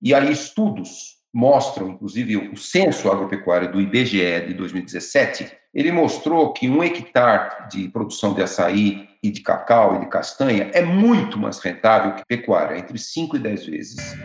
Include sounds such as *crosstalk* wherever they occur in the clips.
E aí estudos mostram, inclusive o censo agropecuário do IBGE de 2017, ele mostrou que um hectare de produção de açaí e de cacau e de castanha é muito mais rentável que pecuária, entre 5 e 10 vezes.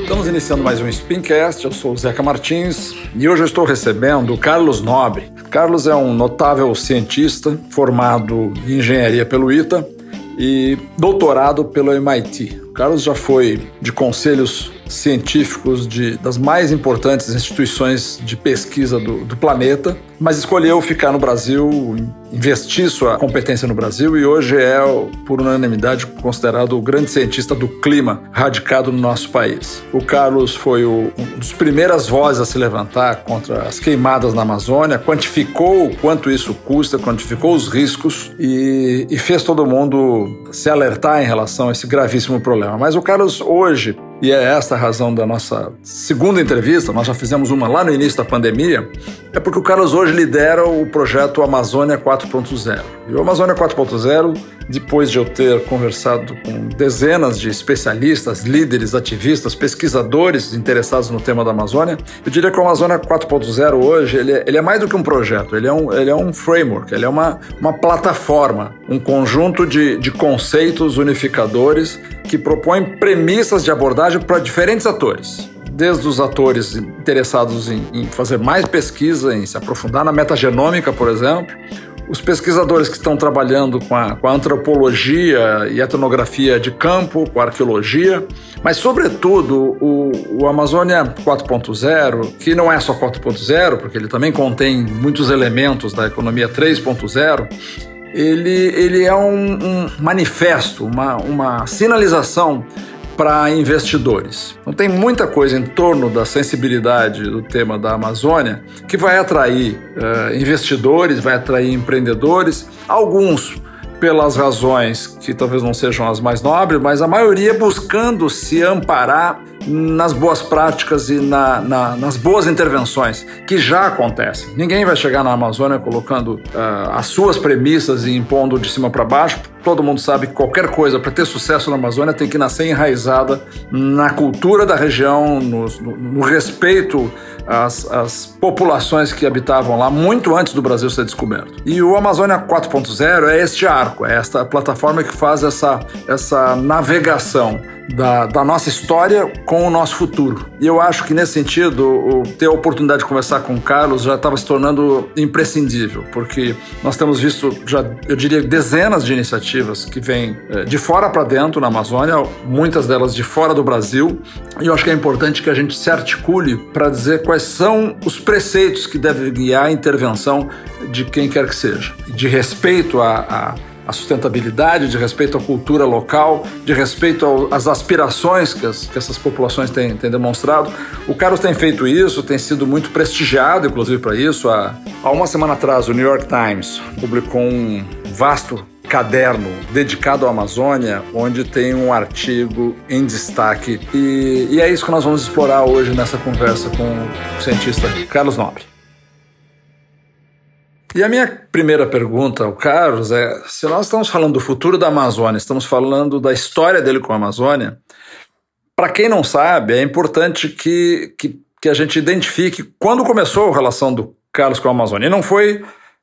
Estamos iniciando mais um Spincast. Eu sou o Zeca Martins e hoje eu estou recebendo o Carlos Nobre. Carlos é um notável cientista formado em engenharia pelo ITA e doutorado pelo MIT. O Carlos já foi de conselhos científicos de, das mais importantes instituições de pesquisa do, do planeta, mas escolheu ficar no Brasil, investir sua competência no Brasil e hoje é, por unanimidade, considerado o grande cientista do clima radicado no nosso país. O Carlos foi o, um dos primeiras vozes a se levantar contra as queimadas na Amazônia, quantificou o quanto isso custa, quantificou os riscos e, e fez todo mundo se alertar em relação a esse gravíssimo problema. Mas o Carlos hoje e é esta a razão da nossa segunda entrevista, nós já fizemos uma lá no início da pandemia, é porque o Carlos hoje lidera o projeto Amazônia 4.0. E o Amazônia 4.0 depois de eu ter conversado com dezenas de especialistas, líderes, ativistas, pesquisadores interessados no tema da Amazônia, eu diria que o Amazônia 4.0 hoje ele é, ele é, mais do que um projeto, ele é um, ele é um framework, ele é uma, uma plataforma, um conjunto de, de conceitos unificadores que propõem premissas de abordagem para diferentes atores. Desde os atores interessados em, em, fazer mais pesquisa, em se aprofundar na metagenômica, por exemplo, os pesquisadores que estão trabalhando com a, com a, antropologia e etnografia de campo, com a arqueologia, mas, sobretudo, o, o Amazônia 4.0, que não é só 4.0, porque ele também contém muitos elementos da economia 3.0, ele, ele é um, um manifesto, uma, uma sinalização para investidores. Então tem muita coisa em torno da sensibilidade do tema da Amazônia que vai atrair uh, investidores, vai atrair empreendedores, alguns pelas razões que talvez não sejam as mais nobres, mas a maioria buscando se amparar nas boas práticas e na, na, nas boas intervenções que já acontecem. Ninguém vai chegar na Amazônia colocando uh, as suas premissas e impondo de cima para baixo. Todo mundo sabe que qualquer coisa para ter sucesso na Amazônia tem que nascer enraizada na cultura da região, no, no, no respeito às, às, populações que habitavam lá muito antes do Brasil ser descoberto. E o Amazônia 4.0 é este arco, é esta plataforma que faz essa, essa navegação da, da, nossa história com o nosso futuro. E eu acho que nesse sentido, o, ter a oportunidade de conversar com o Carlos já estava se tornando imprescindível, porque nós temos visto já, eu diria, dezenas de iniciativas que vêm é, de fora para dentro na Amazônia, muitas delas de fora do Brasil, e eu acho que é importante que a gente se articule para dizer quais são os preceitos que devem guiar a intervenção de quem quer que seja, de respeito a, a a sustentabilidade, de respeito à cultura local, de respeito às aspirações que, as, que essas populações têm, têm, demonstrado. O Carlos tem feito isso, tem sido muito prestigiado, inclusive, para isso. Há, há uma semana atrás, o New York Times publicou um vasto caderno dedicado à Amazônia, onde tem um artigo em destaque. E, e, é isso que nós vamos explorar hoje nessa conversa com o cientista Carlos Nobre. E a minha primeira pergunta ao Carlos é: se nós estamos falando do futuro da Amazônia, estamos falando da história dele com a Amazônia, para quem não sabe, é importante que, que, que, a gente identifique quando começou a relação do Carlos com a Amazônia. E não foi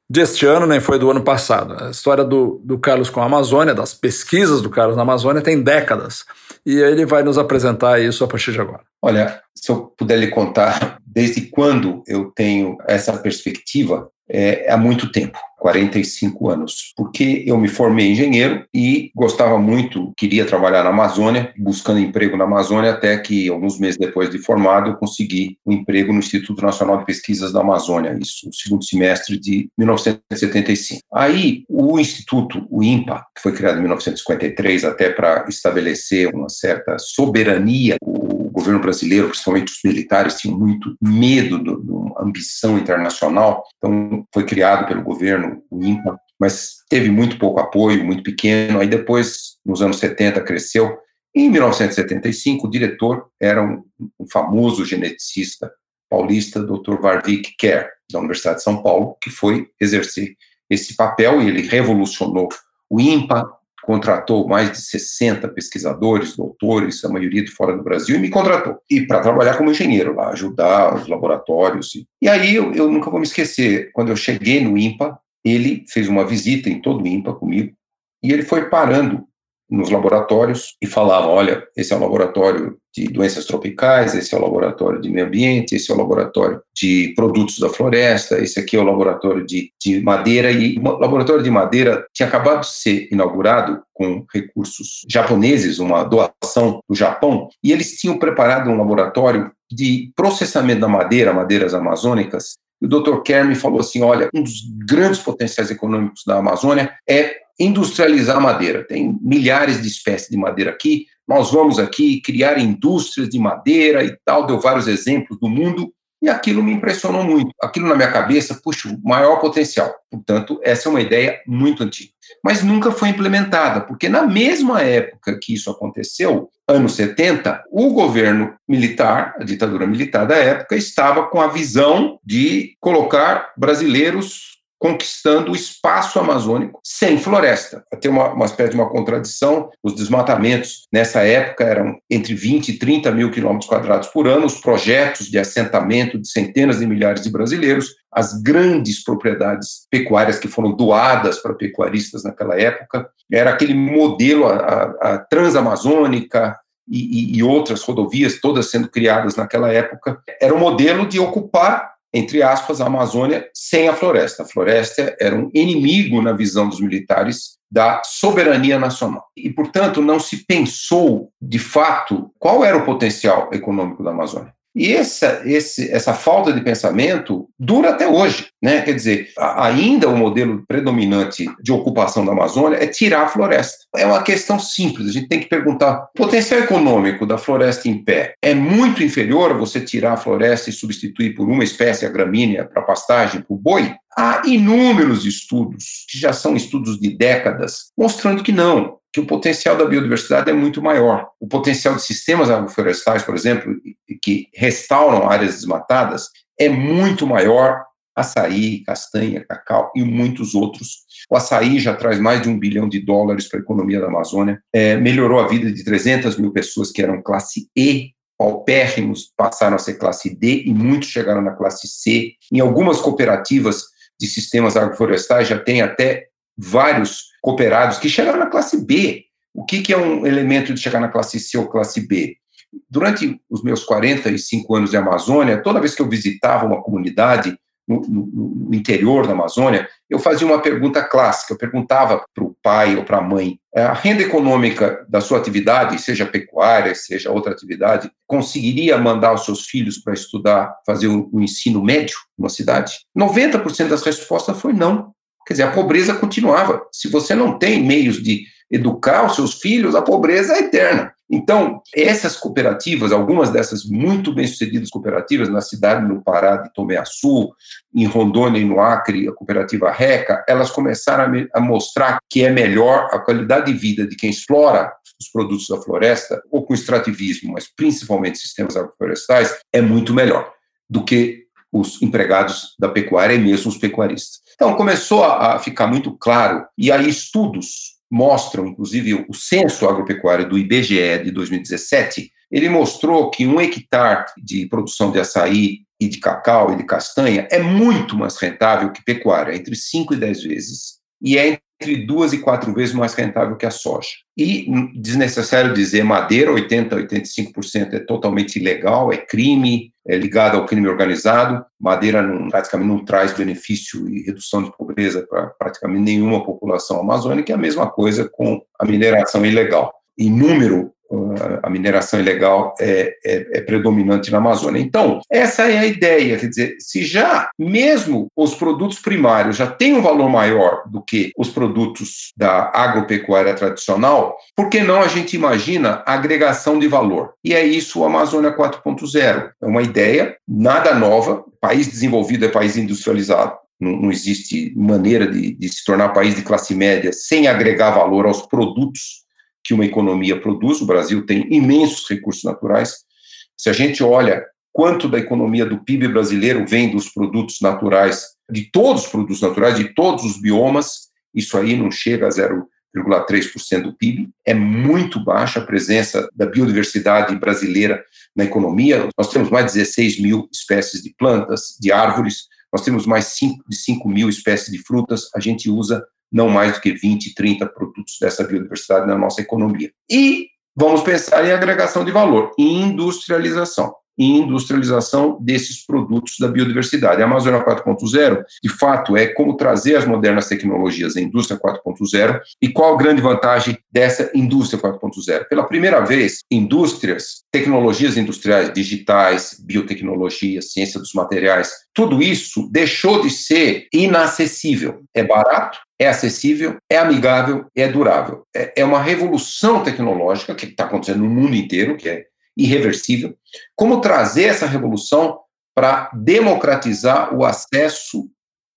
deste ano, nem foi do ano passado. A história do, do Carlos com a Amazônia, das pesquisas do Carlos na Amazônia, tem décadas. E ele vai nos apresentar isso a partir de agora. Olha, se eu puder lhe contar desde quando eu tenho essa perspectiva, é, há muito tempo, 45 anos, porque eu me formei engenheiro e gostava muito, queria trabalhar na Amazônia, buscando emprego na Amazônia, até que alguns meses depois de formado eu consegui um emprego no Instituto Nacional de Pesquisas da Amazônia, isso, no segundo semestre de 1975. Aí o Instituto, o INPA, que foi criado em 1953 até para estabelecer uma certa soberania, o governo brasileiro, principalmente os militares, tinham muito medo de uma ambição internacional, então foi criado pelo governo o INPA, mas teve muito pouco apoio, muito pequeno. Aí depois, nos anos 70, cresceu. Em 1975, o diretor era um, um famoso geneticista paulista, Dr. Varvik Kerr, da Universidade de São Paulo, que foi exercer esse papel e ele revolucionou o INPA, contratou mais de 60 pesquisadores, doutores, a maioria de fora do Brasil, e me contratou. E para trabalhar como engenheiro lá, ajudar os laboratórios. E, e aí eu, eu nunca vou me esquecer, quando eu cheguei no INPA, ele fez uma visita em todo o INPA comigo, e ele foi parando nos laboratórios e falavam: olha, esse é o laboratório de doenças tropicais, esse é o laboratório de meio ambiente, esse é o laboratório de produtos da floresta, esse aqui é o laboratório de, de madeira. E o laboratório de madeira tinha acabado de ser inaugurado com recursos japoneses, uma doação do Japão, e eles tinham preparado um laboratório de processamento da madeira, madeiras amazônicas. O Dr. Kerr falou assim: olha, um dos grandes potenciais econômicos da Amazônia é industrializar madeira. Tem milhares de espécies de madeira aqui. Nós vamos aqui criar indústrias de madeira e tal. Deu vários exemplos do mundo. E aquilo me impressionou muito. Aquilo na minha cabeça, puxa, o maior potencial. Portanto, essa é uma ideia muito antiga. Mas nunca foi implementada, porque na mesma época que isso aconteceu, anos 70, o governo militar, a ditadura militar da época, estava com a visão de colocar brasileiros conquistando o espaço amazônico sem floresta. Tem uma, uma espécie de uma contradição. Os desmatamentos, nessa época, eram entre 20 e 30 mil quilômetros quadrados por ano. Os projetos de assentamento de centenas de milhares de brasileiros, as grandes propriedades pecuárias que foram doadas para pecuaristas naquela época, era aquele modelo, a, a, a transamazônica, e, e, outras rodovias, todas sendo criadas naquela época, era um modelo de ocupar entre aspas, a Amazônia sem a floresta. A floresta era um inimigo, na visão dos militares, da soberania nacional. E, portanto, não se pensou, de fato, qual era o potencial econômico da Amazônia. E essa, esse, essa falta de pensamento dura até hoje. Né? Quer dizer, ainda o modelo predominante de ocupação da Amazônia é tirar a floresta. É uma questão simples, a gente tem que perguntar: o potencial econômico da floresta em pé é muito inferior a você tirar a floresta e substituir por uma espécie, a gramínea, para pastagem, para o boi? Há inúmeros estudos, que já são estudos de décadas, mostrando que não que o potencial da biodiversidade é muito maior. O potencial de sistemas agroflorestais, por exemplo, que restauram áreas desmatadas, é muito maior. Açaí, castanha, cacau e muitos outros. O açaí já traz mais de um bilhão de dólares para a economia da Amazônia, é, melhorou a vida de 300 mil pessoas que eram classe E, paupérrimos passaram a ser classe D e muitos chegaram na classe C. Em algumas cooperativas de sistemas agroflorestais já tem até vários cooperados que chegaram na classe B. O que, que é um elemento de chegar na classe C ou classe B? Durante os meus 45 anos de Amazônia, toda vez que eu visitava uma comunidade no, no, no interior da Amazônia, eu fazia uma pergunta clássica. Eu perguntava para o pai ou para a mãe: é, a renda econômica da sua atividade, seja pecuária, seja outra atividade, conseguiria mandar os seus filhos para estudar, fazer o, o ensino médio numa cidade? 90% das respostas foi não. Quer dizer, a pobreza continuava. Se você não tem meios de educar os seus filhos, a pobreza é eterna. Então, essas cooperativas, algumas dessas muito bem-sucedidas cooperativas, na cidade no Pará de Tomeaçu, em Rondônia e no Acre, a cooperativa RECA, elas começaram a, a mostrar que é melhor a qualidade de vida de quem explora os produtos da floresta, ou com extrativismo, mas principalmente sistemas agroflorestais, é muito melhor do que os empregados da pecuária e mesmo os pecuaristas. Então, começou a ficar muito claro, e aí estudos mostram, inclusive o censo agropecuário do IBGE de 2017, ele mostrou que um hectare de produção de açaí e de cacau e de castanha é muito mais rentável que pecuária, entre 5 e 10 vezes. E é entre duas e quatro vezes mais rentável que a soja. E desnecessário dizer, madeira, 80, 85% é totalmente ilegal, é crime, é ligado ao crime organizado. Madeira não, praticamente não traz benefício e redução de pobreza para praticamente nenhuma população amazônica, é a mesma coisa com a mineração ilegal. Em número, a mineração ilegal é, é, é, predominante na Amazônia. Então, essa é a ideia, quer dizer, se já mesmo os produtos primários já têm um valor maior do que os produtos da agropecuária tradicional, por que não a gente imagina a agregação de valor? E é isso o Amazônia 4.0. É uma ideia nada nova, país desenvolvido é país industrializado, não, existe maneira de, de, se tornar país de classe média sem agregar valor aos produtos que uma economia produz. O Brasil tem imensos recursos naturais. Se a gente olha quanto da economia do PIB brasileiro vem dos produtos naturais, de todos os produtos naturais, de todos os biomas, isso aí não chega a 0,5%, 0,3% do PIB. É muito baixa a presença da biodiversidade brasileira na economia. Nós temos mais de 16 mil espécies de plantas, de árvores, nós temos mais de 5 mil espécies de frutas, a gente usa não mais do que 20, 30 produtos dessa biodiversidade na nossa economia. E vamos pensar em agregação de valor, industrialização e industrialização desses produtos da biodiversidade. A Amazônia 4.0, de fato, é como trazer as modernas tecnologias à indústria 4.0 e qual a grande vantagem dessa indústria 4.0? Pela primeira vez, indústrias, tecnologias industriais, digitais, biotecnologia, ciência dos materiais, tudo isso deixou de ser inacessível. É barato, é acessível, é amigável, é durável. É, é uma revolução tecnológica que está acontecendo no mundo inteiro, que é irreversível, como trazer essa revolução para democratizar o acesso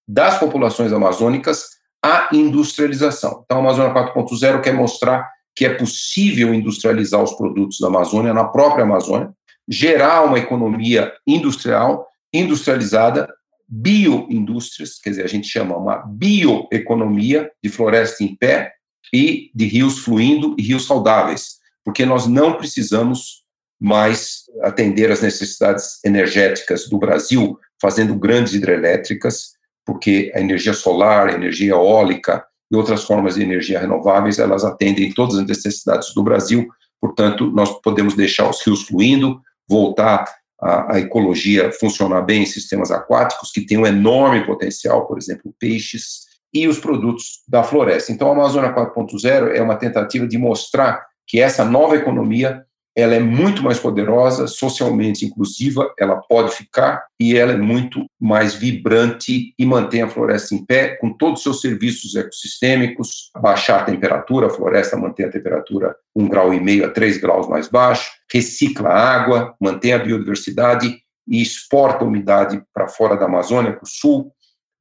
das populações amazônicas à industrialização. Então, a Amazônia 4.0 quer mostrar que é possível industrializar os produtos da Amazônia na própria Amazônia, gerar uma economia industrial, industrializada, bioindústrias, quer dizer, a gente chama uma bioeconomia de floresta em pé e de rios fluindo e rios saudáveis, porque nós não precisamos mas atender às necessidades energéticas do Brasil, fazendo grandes hidrelétricas, porque a energia solar, a energia eólica e outras formas de energia renováveis, elas atendem todas as necessidades do Brasil, portanto, nós podemos deixar os rios fluindo, voltar a, a ecologia funcionar bem em sistemas aquáticos, que têm um enorme potencial, por exemplo, peixes, e os produtos da floresta. Então, a Amazônia 4.0 é uma tentativa de mostrar que essa nova economia ela é muito mais poderosa, socialmente inclusiva, ela pode ficar e ela é muito mais vibrante e mantém a floresta em pé com todos os seus serviços ecossistêmicos, baixar a temperatura, a floresta mantém a temperatura um grau e meio a três graus mais baixo, recicla a água, mantém a biodiversidade e exporta a umidade para fora da Amazônia, para o sul,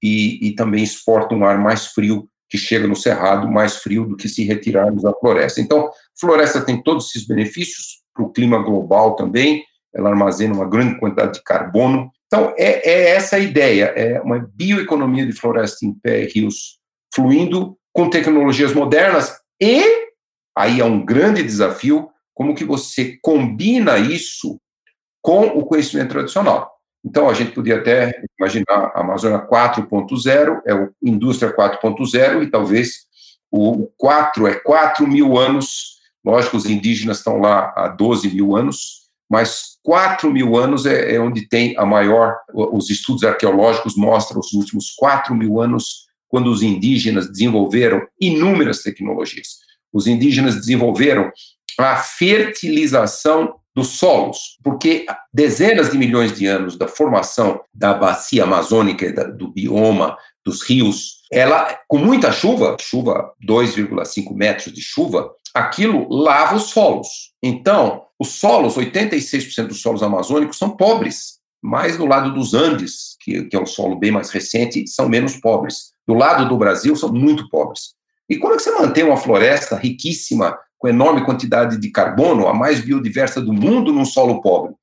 e, e também exporta um ar mais frio que chega no cerrado mais frio do que se retirarmos da floresta. Então, floresta tem todos esses benefícios, para o clima global também, ela armazena uma grande quantidade de carbono. Então, é, é essa a ideia, é uma bioeconomia de floresta em pé rios fluindo com tecnologias modernas e aí é um grande desafio como que você combina isso com o conhecimento tradicional. Então, a gente podia até imaginar a Amazônia 4.0, é o Indústria 4.0, e talvez o 4 é 4 mil anos Lógico, os indígenas estão lá há 12 mil anos, mas 4 mil anos é, é, onde tem a maior. Os estudos arqueológicos mostram os últimos 4 mil anos, quando os indígenas desenvolveram inúmeras tecnologias. Os indígenas desenvolveram a fertilização dos solos, porque dezenas de milhões de anos da formação da bacia amazônica, do bioma, dos rios, ela, com muita chuva, chuva 2,5 metros de chuva, aquilo lava os solos. Então, os solos, 86% dos solos amazônicos são pobres, mais do lado dos Andes, que, que é um solo bem mais recente, são menos pobres. Do lado do Brasil, são muito pobres. E como é que você mantém uma floresta riquíssima, com enorme quantidade de carbono, a mais biodiversa do mundo, num solo pobre?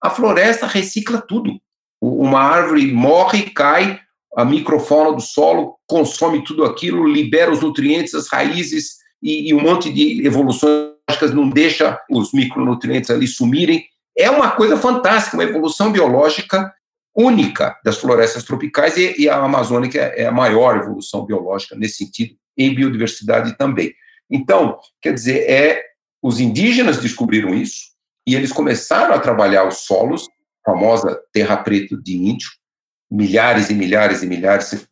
A floresta recicla tudo. Uma árvore morre, cai, a microfauna do solo consome tudo aquilo, libera os nutrientes, as raízes e, e um monte de evoluções não deixa os micronutrientes ali sumirem. É uma coisa fantástica, uma evolução biológica única das florestas tropicais e, e a amazônica é a maior evolução biológica nesse sentido, em biodiversidade também. Então, quer dizer, é os indígenas descobriram isso e eles começaram a trabalhar os solos, famosa terra preta de índio, milhares e milhares e milhares,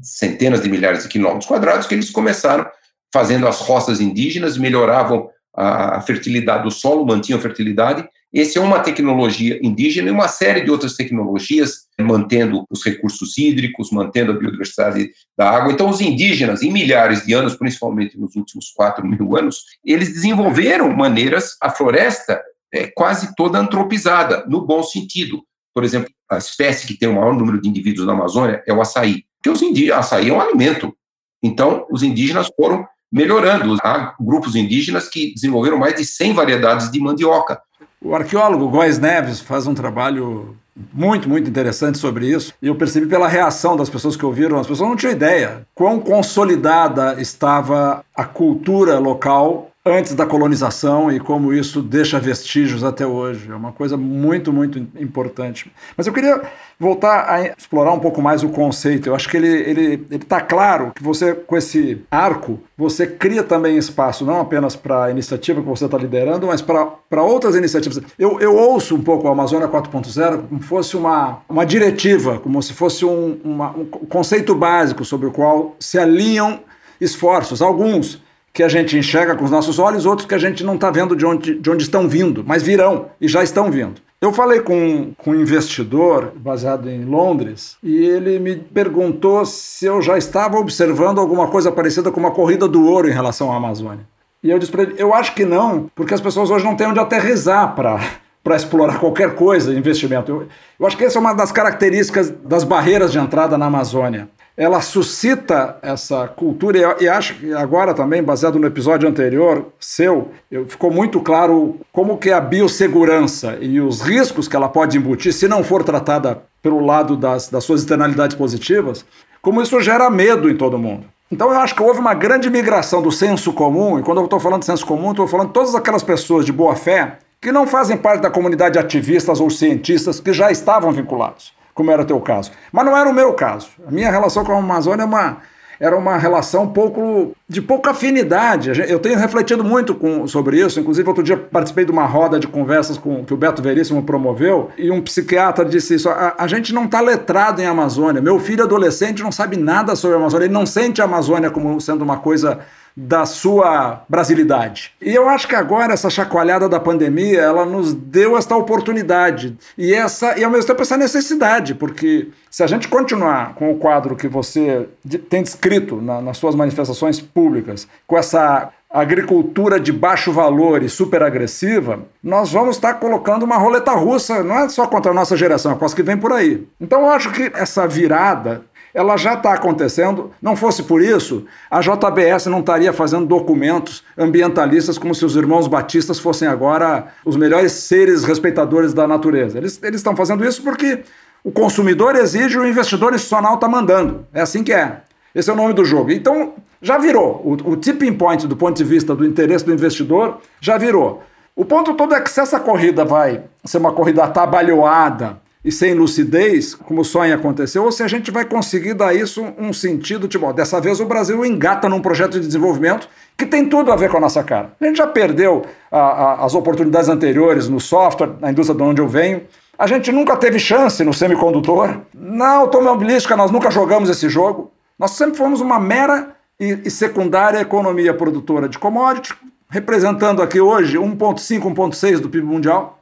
centenas de milhares de quilômetros quadrados, que eles começaram fazendo as roças indígenas, melhoravam a, fertilidade do solo, mantinham a fertilidade. Essa é uma tecnologia indígena e uma série de outras tecnologias, mantendo os recursos hídricos, mantendo a biodiversidade da água. Então, os indígenas, em milhares de anos, principalmente nos últimos 4 mil anos, eles desenvolveram maneiras, a floresta é quase toda antropizada, no bom sentido. Por exemplo, a espécie que tem o maior número de indivíduos na Amazônia é o açaí. Porque os indígenas, açaí é um alimento. Então, os indígenas foram melhorando. Há grupos indígenas que desenvolveram mais de 100 variedades de mandioca. O arqueólogo Góes Neves faz um trabalho muito, muito interessante sobre isso. E eu percebi pela reação das pessoas que ouviram, as pessoas não tinham ideia quão consolidada estava a cultura local antes da colonização e como isso deixa vestígios até hoje. É uma coisa muito, muito importante. Mas eu queria voltar a explorar um pouco mais o conceito. Eu acho que ele está ele, ele tá claro que você, com esse arco, você cria também espaço, não apenas para a iniciativa que você está liderando, mas para outras iniciativas. Eu, eu ouço um pouco a Amazônia 4.0 como se fosse uma, uma diretiva, como se fosse um, uma, um conceito básico sobre o qual se alinham esforços, alguns que a gente enxerga com os nossos olhos, outros que a gente não está vendo de onde, de onde estão vindo, mas virão e já estão vindo. Eu falei com, com um investidor baseado em Londres e ele me perguntou se eu já estava observando alguma coisa parecida com uma corrida do ouro em relação à Amazônia. E eu disse para ele: eu acho que não, porque as pessoas hoje não têm onde aterrizar para para explorar qualquer coisa, investimento. Eu, eu acho que essa é uma das características das barreiras de entrada na Amazônia ela suscita essa cultura, e acho que agora também, baseado no episódio anterior seu, ficou muito claro como que a biossegurança e os riscos que ela pode embutir, se não for tratada pelo lado das, das suas externalidades positivas, como isso gera medo em todo mundo. Então eu acho que houve uma grande migração do senso comum, e quando eu estou falando de senso comum, estou falando de todas aquelas pessoas de boa fé que não fazem parte da comunidade de ativistas ou cientistas que já estavam vinculados como era o teu caso. Mas não era o meu caso. A minha relação com a Amazônia é uma, era uma relação pouco de pouca afinidade. Eu tenho refletido muito com, sobre isso. Inclusive, outro dia participei de uma roda de conversas com, que o Beto Veríssimo promoveu e um psiquiatra disse isso: a, a gente não está letrado em Amazônia. Meu filho adolescente não sabe nada sobre a Amazônia. Ele não sente a Amazônia como sendo uma coisa da sua brasilidade. E eu acho que agora essa chacoalhada da pandemia, ela nos deu esta oportunidade e essa e ao mesmo tempo essa necessidade, porque se a gente continuar com o quadro que você tem descrito na, nas suas manifestações públicas, com essa agricultura de baixo valor e super agressiva, nós vamos estar colocando uma roleta russa, não é só contra a nossa geração, é quase que vem por aí. Então eu acho que essa virada ela já está acontecendo. Não fosse por isso, a JBS não estaria fazendo documentos ambientalistas como se os irmãos batistas fossem agora os melhores seres respeitadores da natureza. Eles, estão fazendo isso porque o consumidor exige, o investidor institucional está mandando. É assim que é. Esse é o nome do jogo. Então, já virou. O, o tipping point do ponto de vista do interesse do investidor já virou. O ponto todo é que se essa corrida vai ser uma corrida atabalhoada, e sem lucidez, como sonha aconteceu, ou se a gente vai conseguir dar isso um sentido, tipo, dessa vez o Brasil engata num projeto de desenvolvimento que tem tudo a ver com a nossa cara. A gente já perdeu a, a, as oportunidades anteriores no software, na indústria de onde eu venho. A gente nunca teve chance no semicondutor. Na automobilística, nós nunca jogamos esse jogo. Nós sempre fomos uma mera e, e secundária economia produtora de commodities, representando aqui hoje 1,5, 1,6 do PIB mundial.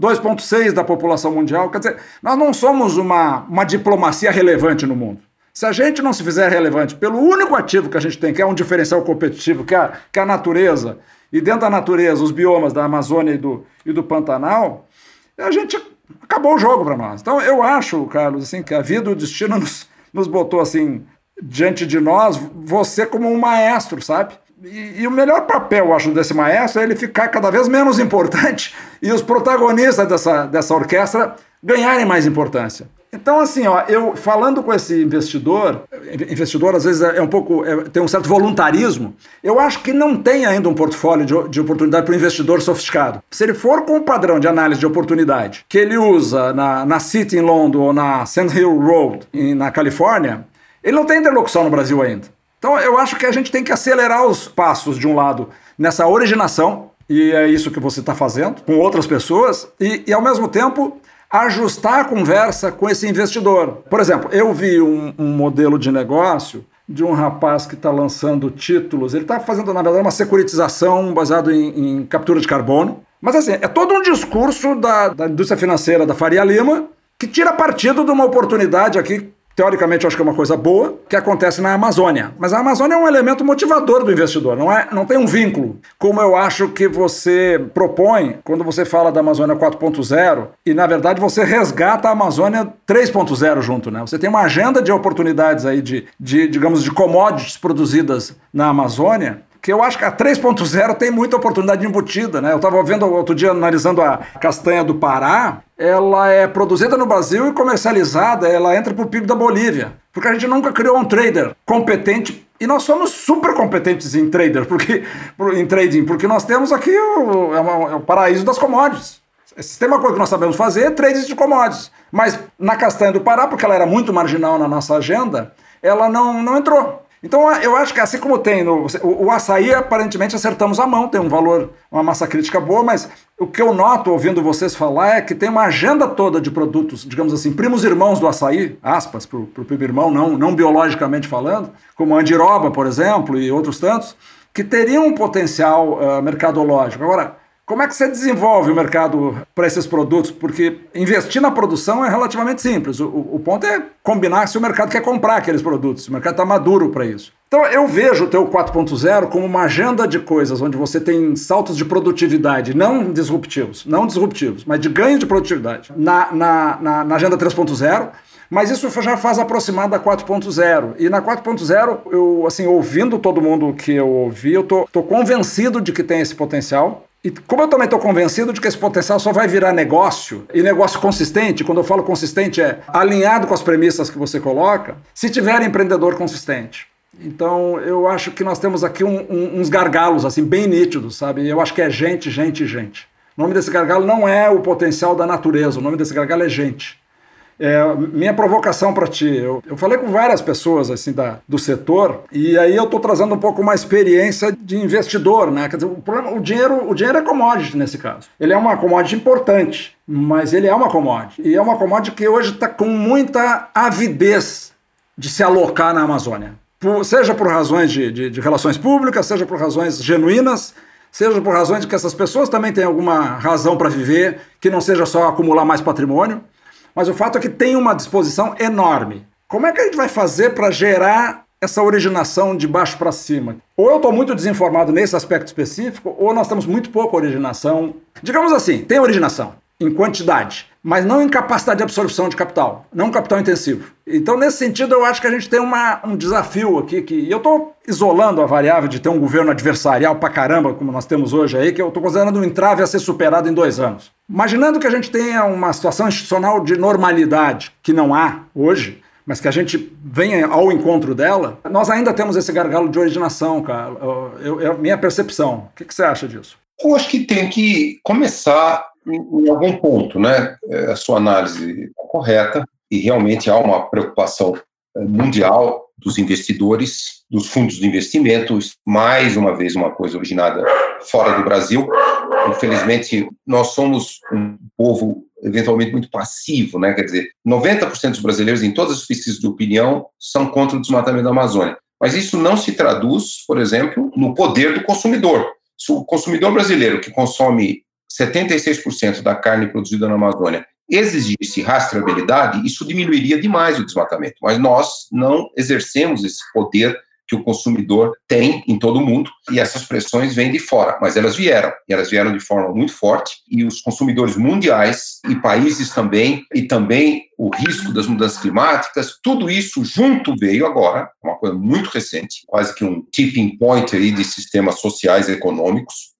2,6% da população mundial. Quer dizer, nós não somos uma, uma diplomacia relevante no mundo. Se a gente não se fizer relevante pelo único ativo que a gente tem, que é um diferencial competitivo, que é que é a natureza, e dentro da natureza, os biomas da Amazônia e do, e do Pantanal, a gente acabou o jogo para nós. Então eu acho, Carlos, assim, que a vida, o destino *laughs* nos, nos botou assim diante de nós, você como um maestro, sabe? E, e, o melhor papel, eu acho, desse maestro é ele ficar cada vez menos importante e os protagonistas dessa, dessa orquestra ganharem mais importância. Então, assim, ó, eu falando com esse investidor, investidor às vezes é um pouco, é, tem um certo voluntarismo, eu acho que não tem ainda um portfólio de, de oportunidade para o investidor sofisticado. Se ele for com o padrão de análise de oportunidade que ele usa na, na City em London ou na Sand Hill Road em, na Califórnia, ele não tem interlocução no Brasil ainda. Então eu acho que a gente tem que acelerar os passos, de um lado, nessa originação, e é isso que você está fazendo, com outras pessoas, e, e, ao mesmo tempo ajustar a conversa com esse investidor. Por exemplo, eu vi um, um modelo de negócio de um rapaz que está lançando títulos, ele está fazendo, na verdade, uma securitização baseado em, em, captura de carbono. Mas assim, é todo um discurso da, da indústria financeira da Faria Lima que tira partido de uma oportunidade aqui teoricamente acho que é uma coisa boa, que acontece na Amazônia. Mas a Amazônia é um elemento motivador do investidor, não, é, não tem um vínculo. Como eu acho que você propõe quando você fala da Amazônia 4.0 e, na verdade, você resgata a Amazônia 3.0 junto, né? Você tem uma agenda de oportunidades aí de, de, digamos, de commodities produzidas na Amazônia que eu acho que a 3.0 tem muita oportunidade embutida, né? Eu estava vendo outro dia, analisando a castanha do Pará, ela é produzida no Brasil e comercializada, ela entra para o PIB da Bolívia. Porque a gente nunca criou um trader competente e nós somos super competentes em trader, porque, em trading, porque nós temos aqui o, é, é o paraíso das commodities. Se tem uma coisa que nós sabemos fazer, é trades de commodities. Mas na castanha do Pará, porque ela era muito marginal na nossa agenda, ela não, não entrou. Então eu acho que assim como tem no, o, o açaí, aparentemente acertamos a mão, tem um valor, uma massa crítica boa, mas o que eu noto ouvindo vocês falar é que tem uma agenda toda de produtos, digamos assim, primos irmãos do açaí, aspas, para o primo irmão, não, não biologicamente falando, como a andiroba, por exemplo, e outros tantos, que teriam um potencial uh, mercadológico. Agora, como é que você desenvolve o mercado para esses produtos? Porque investir na produção é relativamente simples. O, o, ponto é combinar se o mercado quer comprar aqueles produtos, o mercado está maduro para isso. Então eu vejo o teu 4.0 como uma agenda de coisas onde você tem saltos de produtividade, não disruptivos, não disruptivos, mas de ganho de produtividade na, na, na, na agenda 3.0. Mas isso já faz aproximar da 4.0. E na 4.0, eu, assim, ouvindo todo mundo que eu ouvi, eu tô, tô convencido de que tem esse potencial. E como eu também estou convencido de que esse potencial só vai virar negócio, e negócio consistente, quando eu falo consistente é alinhado com as premissas que você coloca, se tiver empreendedor consistente. Então eu acho que nós temos aqui um, um, uns gargalos assim bem nítidos, sabe? Eu acho que é gente, gente, gente. O nome desse gargalo não é o potencial da natureza, o nome desse gargalo é gente. É, minha provocação para ti, eu, eu, falei com várias pessoas assim da, do setor e aí eu estou trazendo um pouco uma experiência de investidor, né? Quer dizer, o, problema, o, dinheiro, o dinheiro é commodity nesse caso. Ele é uma commodity importante, mas ele é uma commodity. E é uma commodity que hoje está com muita avidez de se alocar na Amazônia. Por, seja por razões de, de, de relações públicas, seja por razões genuínas, seja por razões de que essas pessoas também têm alguma razão para viver, que não seja só acumular mais patrimônio. Mas o fato é que tem uma disposição enorme. Como é que a gente vai fazer para gerar essa originação de baixo para cima? Ou eu estou muito desinformado nesse aspecto específico, ou nós temos muito pouca originação. Digamos assim, tem originação em quantidade, mas não em capacidade de absorção de capital, não capital intensivo. Então, nesse sentido, eu acho que a gente tem uma, um desafio aqui, que e eu estou isolando a variável de ter um governo adversarial para caramba, como nós temos hoje aí, que eu estou considerando um entrave a ser superado em dois anos. Imaginando que a gente tenha uma situação institucional de normalidade, que não há hoje, mas que a gente venha ao encontro dela, nós ainda temos esse gargalo de originação, cara. Eu, eu, minha percepção. O que, que você acha disso? Eu acho que tem que começar em, algum ponto, né? É, a sua análise é correta e realmente há uma preocupação é, mundial dos investidores, dos fundos de investimentos, mais uma vez uma coisa originada fora do Brasil. Infelizmente, nós somos um povo eventualmente muito passivo, né? Quer dizer, 90% dos brasileiros em todas as pesquisas de opinião são contra o desmatamento da Amazônia. Mas isso não se traduz, por exemplo, no poder do consumidor. Se o consumidor brasileiro que consome 76% da carne produzida na Amazônia exigisse rastreabilidade, isso diminuiria demais o desmatamento. Mas nós não exercemos esse poder que o consumidor tem em todo o mundo e essas pressões vêm de fora, mas elas vieram e elas vieram de forma muito forte e os consumidores mundiais e países também e também o risco das mudanças climáticas, tudo isso junto veio agora, uma coisa muito recente, quase que um tipping point aí de sistemas sociais e econômicos.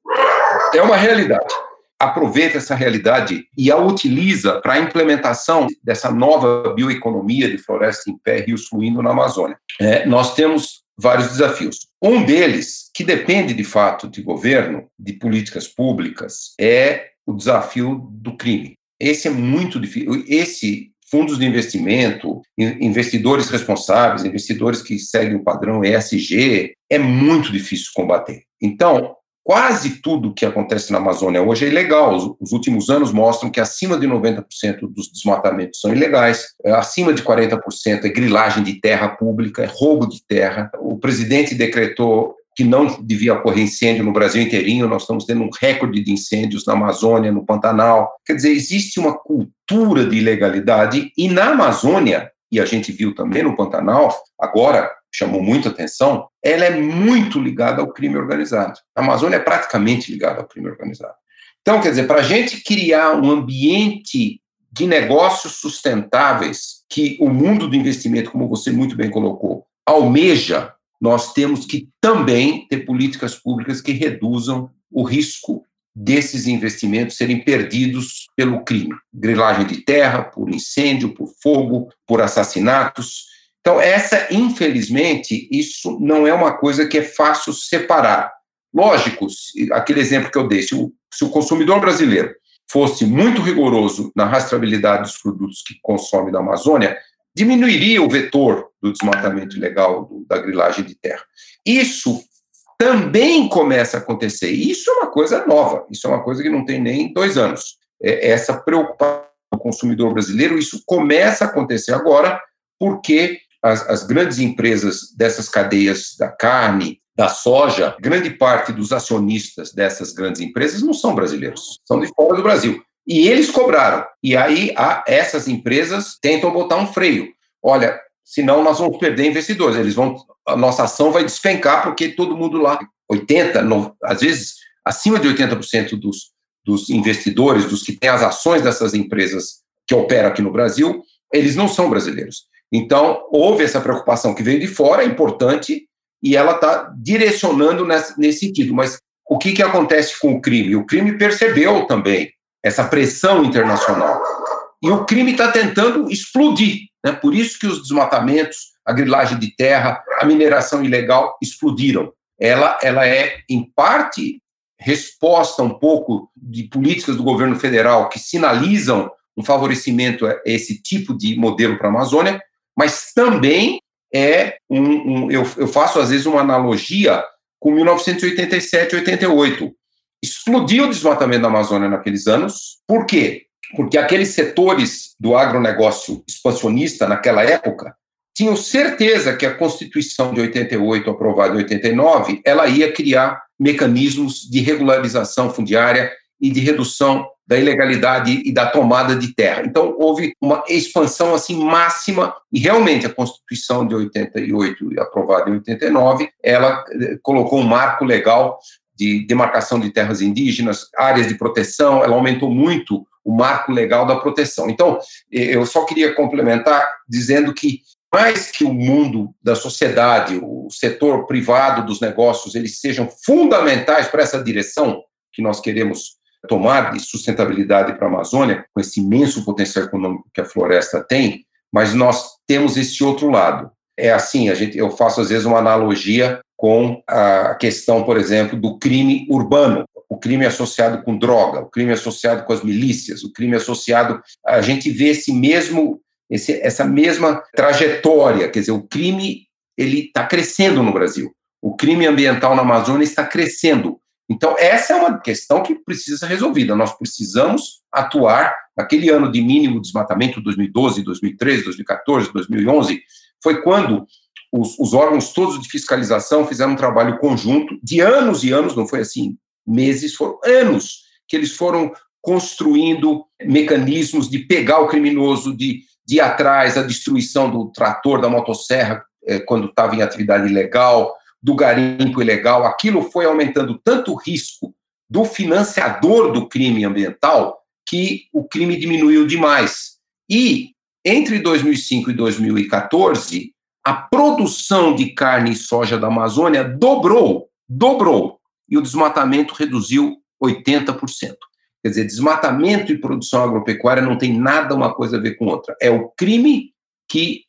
É uma realidade aproveita essa realidade e a utiliza para a implementação dessa nova bioeconomia de floresta em pé, rios fluindo na Amazônia. É, nós temos vários desafios. Um deles, que depende de fato de governo, de políticas públicas, é o desafio do crime. Esse é muito difícil. Esse fundos de investimento, investidores responsáveis, investidores que seguem o padrão ESG, é muito difícil combater. Então, Quase tudo que acontece na Amazônia hoje é ilegal. Os, os últimos anos mostram que acima de 90% dos desmatamentos são ilegais, é, acima de 40% é grilagem de terra pública, é roubo de terra. O presidente decretou que não devia ocorrer incêndio no Brasil inteirinho, nós estamos tendo um recorde de incêndios na Amazônia, no Pantanal. Quer dizer, existe uma cultura de ilegalidade e na Amazônia, e a gente viu também no Pantanal, agora chamou muita atenção, ela é muito ligada ao crime organizado. A Amazônia é praticamente ligada ao crime organizado. Então, quer dizer, para a gente criar um ambiente de negócios sustentáveis que o mundo do investimento, como você muito bem colocou, almeja, nós temos que também ter políticas públicas que reduzam o risco desses investimentos serem perdidos pelo crime, grilagem de terra, por incêndio, por fogo, por assassinatos. Então, essa, infelizmente, isso não é uma coisa que é fácil separar. Lógico, aquele exemplo que eu dei, se o, se o consumidor brasileiro fosse muito rigoroso na rastreabilidade dos produtos que consome da Amazônia, diminuiria o vetor do desmatamento ilegal do, da grilagem de terra. Isso também começa a acontecer. Isso é uma coisa nova, isso é uma coisa que não tem nem dois anos. É essa preocupação do consumidor brasileiro, isso começa a acontecer agora, porque as, as grandes empresas dessas cadeias da carne, da soja, grande parte dos acionistas dessas grandes empresas não são brasileiros, são de fora do Brasil. E eles cobraram. E aí a, essas empresas tentam botar um freio. Olha, senão nós vamos perder investidores. Eles vão, a nossa ação vai despencar porque todo mundo lá, 80, no, às vezes acima de 80% dos, dos investidores, dos que têm as ações dessas empresas que operam aqui no Brasil, eles não são brasileiros. Então, houve essa preocupação que veio de fora, é importante, e ela está direcionando nesse, nesse, sentido. Mas o que, que acontece com o crime? O crime percebeu também essa pressão internacional. E o crime está tentando explodir. Né? Por isso que os desmatamentos, a grilagem de terra, a mineração ilegal explodiram. Ela, ela é, em parte, resposta um pouco de políticas do governo federal que sinalizam um favorecimento a esse tipo de modelo para a Amazônia, mas também é um, um eu, eu, faço às vezes uma analogia com 1987, 88. Explodiu o desmatamento da Amazônia naqueles anos. Por quê? Porque aqueles setores do agronegócio expansionista naquela época tinham certeza que a Constituição de 88, aprovada em 89, ela ia criar mecanismos de regularização fundiária e de redução da ilegalidade e da tomada de terra. Então, houve uma expansão assim máxima e realmente a Constituição de 88, aprovada em 89, ela eh, colocou um marco legal de demarcação de terras indígenas, áreas de proteção, ela aumentou muito o marco legal da proteção. Então, eu só queria complementar dizendo que mais que o mundo da sociedade, o setor privado dos negócios, eles sejam fundamentais para essa direção que nós queremos tomar de sustentabilidade para a Amazônia, com esse imenso potencial econômico que a floresta tem, mas nós temos esse outro lado. É assim, a gente, eu faço às vezes uma analogia com a questão, por exemplo, do crime urbano, o crime associado com droga, o crime associado com as milícias, o crime associado. A gente vê esse mesmo, esse, essa mesma trajetória, quer dizer, o crime ele está crescendo no Brasil. O crime ambiental na Amazônia está crescendo. Então, essa é uma questão que precisa ser resolvida. Nós precisamos atuar. Naquele ano de mínimo desmatamento, 2012, 2013, 2014, 2011, foi quando os, os, órgãos todos de fiscalização fizeram um trabalho conjunto de anos e anos, não foi assim meses, foram anos que eles foram construindo mecanismos de pegar o criminoso, de, de ir atrás da destruição do trator, da motosserra, eh, quando estava em atividade ilegal, do garimpo ilegal, aquilo foi aumentando tanto o risco do financiador do crime ambiental que o crime diminuiu demais. E entre 2005 e 2014, a produção de carne e soja da Amazônia dobrou, dobrou, e o desmatamento reduziu 80%. Quer dizer, desmatamento e produção agropecuária não tem nada uma coisa a ver com outra. É o crime que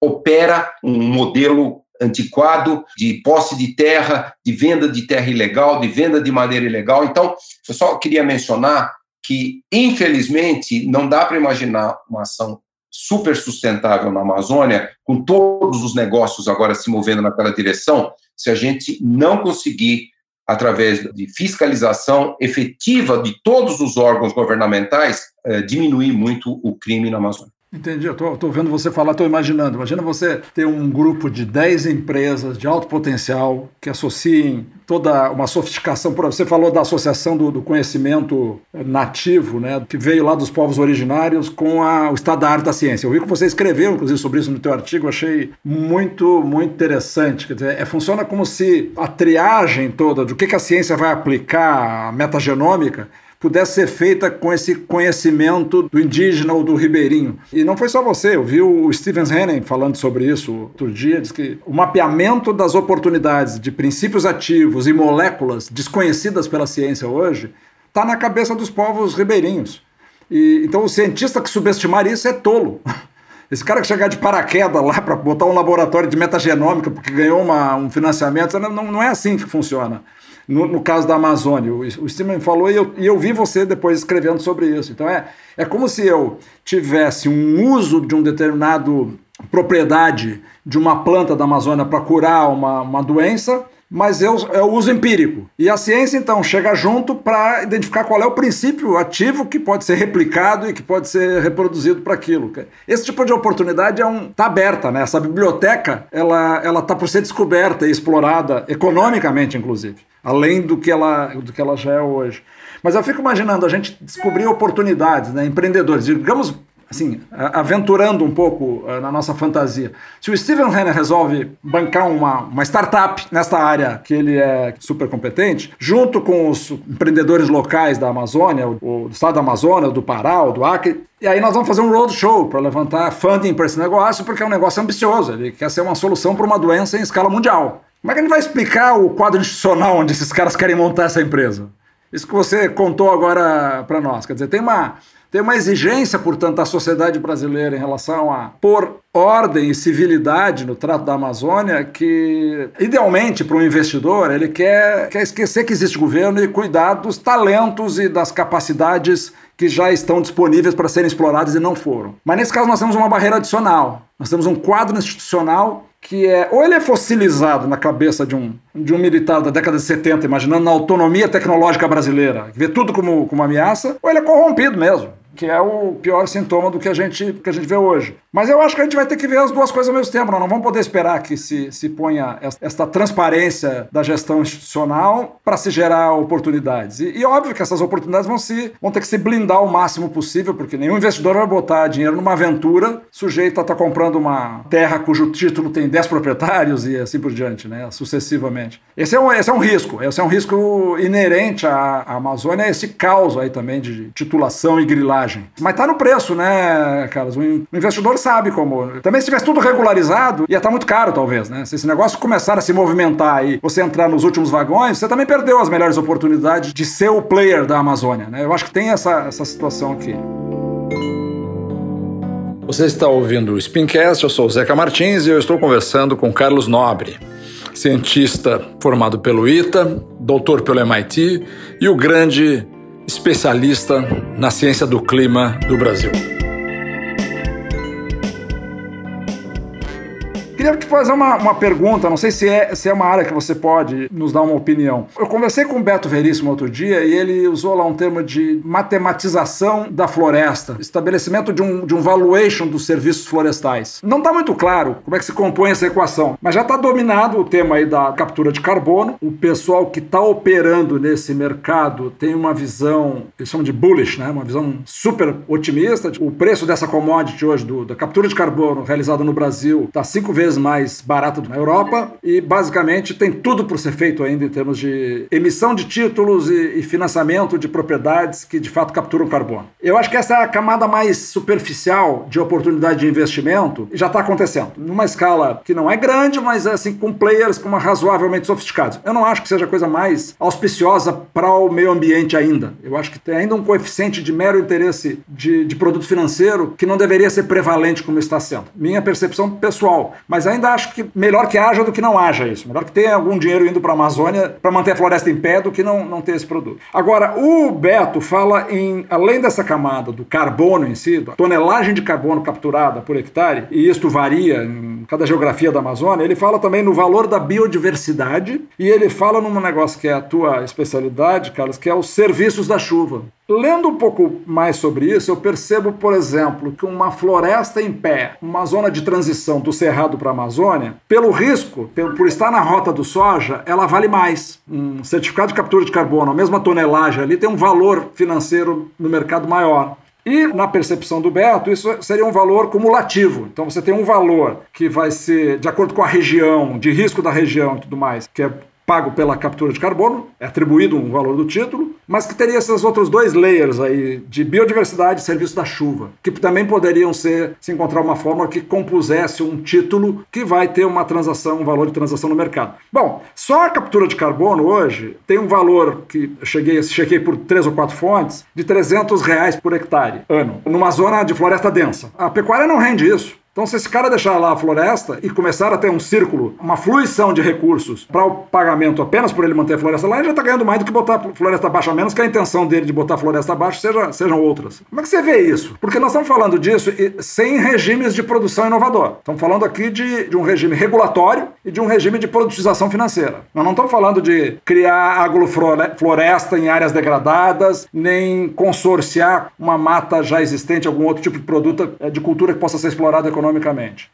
opera um modelo antiquado de posse de terra, de venda de terra ilegal, de venda de madeira ilegal. Então, eu só queria mencionar que, infelizmente, não dá para imaginar uma ação super sustentável na Amazônia, com todos os negócios agora se movendo naquela direção, se a gente não conseguir, através de fiscalização efetiva de todos os órgãos governamentais, eh, diminuir muito o crime na Amazônia. Entendi, eu estou vendo você falar, estou imaginando. Imagina você ter um grupo de 10 empresas de alto potencial que associem toda uma sofisticação. Você falou da associação do, do conhecimento nativo, né, que veio lá dos povos originários, com a, o estado da arte da ciência. Eu vi que você escreveu, inclusive, sobre isso no teu artigo, achei muito, muito interessante. Quer dizer, é, funciona como se a triagem toda do que, que a ciência vai aplicar, a metagenômica, pudesse ser feita com esse conhecimento do indígena ou do ribeirinho. E não foi só você, eu vi o Stephen Henning falando sobre isso outro dia, diz que o mapeamento das oportunidades de princípios ativos e moléculas desconhecidas pela ciência hoje está na cabeça dos povos ribeirinhos. E, então o cientista que subestimar isso é tolo. *laughs* Esse cara que chegar de paraquedas lá para botar um laboratório de metagenômica porque ganhou uma, um financiamento, não, não é assim que funciona. No, no, caso da Amazônia. O, o Steven falou e eu, e eu vi você depois escrevendo sobre isso. Então é, é como se eu tivesse um uso de um determinado propriedade de uma planta da Amazônia para curar uma, uma doença mas é o uso empírico. E a ciência, então, chega junto para identificar qual é o princípio ativo que pode ser replicado e que pode ser reproduzido para aquilo. Esse tipo de oportunidade é um tá aberta, né? Essa biblioteca, ela ela tá por ser descoberta e explorada economicamente, inclusive, além do que ela do que ela já é hoje. Mas eu fico imaginando a gente descobrir oportunidades, né? Empreendedores, digamos assim, aventurando um pouco uh, na nossa fantasia. Se o Steven Renner resolve bancar uma, uma startup nesta área que ele é super competente, junto com os empreendedores locais da Amazônia, do estado da Amazônia, do Pará, do Acre, e aí nós vamos fazer um roadshow para levantar funding para esse negócio, porque é um negócio ambicioso, ele quer ser uma solução para uma doença em escala mundial. Como é que a gente vai explicar o quadro institucional onde esses caras querem montar essa empresa? Isso que você contou agora para nós. Quer dizer, tem uma tem uma exigência, portanto, da sociedade brasileira em relação a pôr ordem e civilidade no trato da Amazônia que, idealmente, para um investidor, ele quer, quer esquecer que existe governo e cuidar dos talentos e das capacidades que já estão disponíveis para serem exploradas e não foram. Mas nesse caso nós temos uma barreira adicional. Nós temos um quadro institucional que é ou ele é fossilizado na cabeça de um, de um militar da década de 70, imaginando na autonomia tecnológica brasileira, que vê tudo como, como ameaça, ou ele é corrompido mesmo que é o pior sintoma do que a gente, que a gente vê hoje. Mas eu acho que a gente vai ter que ver as duas coisas ao mesmo tempo. Nós não vamos poder esperar que se, se ponha esta transparência da gestão institucional para se gerar oportunidades. E, e, óbvio que essas oportunidades vão, se, vão ter que se blindar o máximo possível, porque nenhum investidor vai botar dinheiro numa aventura sujeito a estar tá comprando uma terra cujo título tem 10 proprietários e assim por diante, né, sucessivamente. Esse é um, esse é um risco. Esse é um risco inerente à, à Amazônia, esse caos aí também de titulação e grilagem mas tá no preço, né, Carlos? O investidor sabe como. Também se tivesse tudo regularizado, ia estar tá muito caro, talvez, né? Se esse negócio começar a se movimentar e você entrar nos últimos vagões, você também perdeu as melhores oportunidades de ser o player da Amazônia, né? Eu acho que tem essa, essa situação aqui. Você está ouvindo o Spincast, eu sou o Zeca Martins e eu estou conversando com Carlos Nobre, cientista formado pelo ITA, doutor pelo MIT e o grande especialista na ciência do clima do Brasil. Queria te fazer uma, uma pergunta, não sei se é, se é uma área que você pode nos dar uma opinião. Eu conversei com o Beto Veríssimo outro dia e ele usou lá um termo de matematização da floresta, estabelecimento de um, de um valuation dos serviços florestais. Não está muito claro como é que se compõe essa equação, mas já está dominado o tema aí da captura de carbono. O pessoal que está operando nesse mercado tem uma visão, eles chamam de bullish, né? uma visão super otimista. O preço dessa commodity hoje, do, da captura de carbono realizada no Brasil, está cinco vezes mais barata na Europa e basicamente tem tudo por ser feito ainda em termos de emissão de títulos e, e financiamento de propriedades que de fato capturam carbono. Eu acho que essa é a camada mais superficial de oportunidade de investimento e já está acontecendo numa escala que não é grande, mas assim com players como razoavelmente sofisticados. Eu não acho que seja a coisa mais auspiciosa para o meio ambiente ainda. Eu acho que tem ainda um coeficiente de mero interesse de, de produto financeiro que não deveria ser prevalente como está sendo. Minha percepção pessoal. Mas mas ainda acho que melhor que haja do que não haja isso. Melhor que tenha algum dinheiro indo para a Amazônia para manter a floresta em pé do que não, não ter esse produto. Agora, o Beto fala em, além dessa camada do carbono em si, da tonelagem de carbono capturada por hectare, e isto varia em cada geografia da Amazônia, ele fala também no valor da biodiversidade e ele fala num negócio que é a tua especialidade, Carlos, que é os serviços da chuva. Lendo um pouco mais sobre isso, eu percebo, por exemplo, que uma floresta em pé, uma zona de transição do Cerrado para a Amazônia, pelo risco, por estar na rota do soja, ela vale mais. Um certificado de captura de carbono, a mesma tonelagem ali, tem um valor financeiro no mercado maior. E na percepção do Beto, isso seria um valor cumulativo. Então você tem um valor que vai ser de acordo com a região, de risco da região e tudo mais, que é pago pela captura de carbono, é atribuído um valor do título, mas que teria esses outros dois layers aí de biodiversidade e serviço da chuva, que também poderiam ser se encontrar uma forma que compusesse um título que vai ter uma transação, um valor de transação no mercado. Bom, só a captura de carbono hoje tem um valor que cheguei, chequei por três ou quatro fontes, de 300 reais por hectare ano, numa zona de floresta densa. A pecuária não rende isso. Então, se esse cara deixar lá a floresta e começar a ter um círculo, uma fluição de recursos para o pagamento apenas por ele manter a floresta lá, ele já está ganhando mais do que botar a floresta abaixo, a menos que a intenção dele de botar a floresta abaixo seja, sejam outras. Como é que você vê isso? Porque nós estamos falando disso sem regimes de produção inovador. Estamos falando aqui de, de um regime regulatório e de um regime de produtização financeira. Nós não estamos falando de criar agrofloresta em áreas degradadas, nem consorciar uma mata já existente, algum outro tipo de produto eh, de cultura que possa ser explorada economicamente.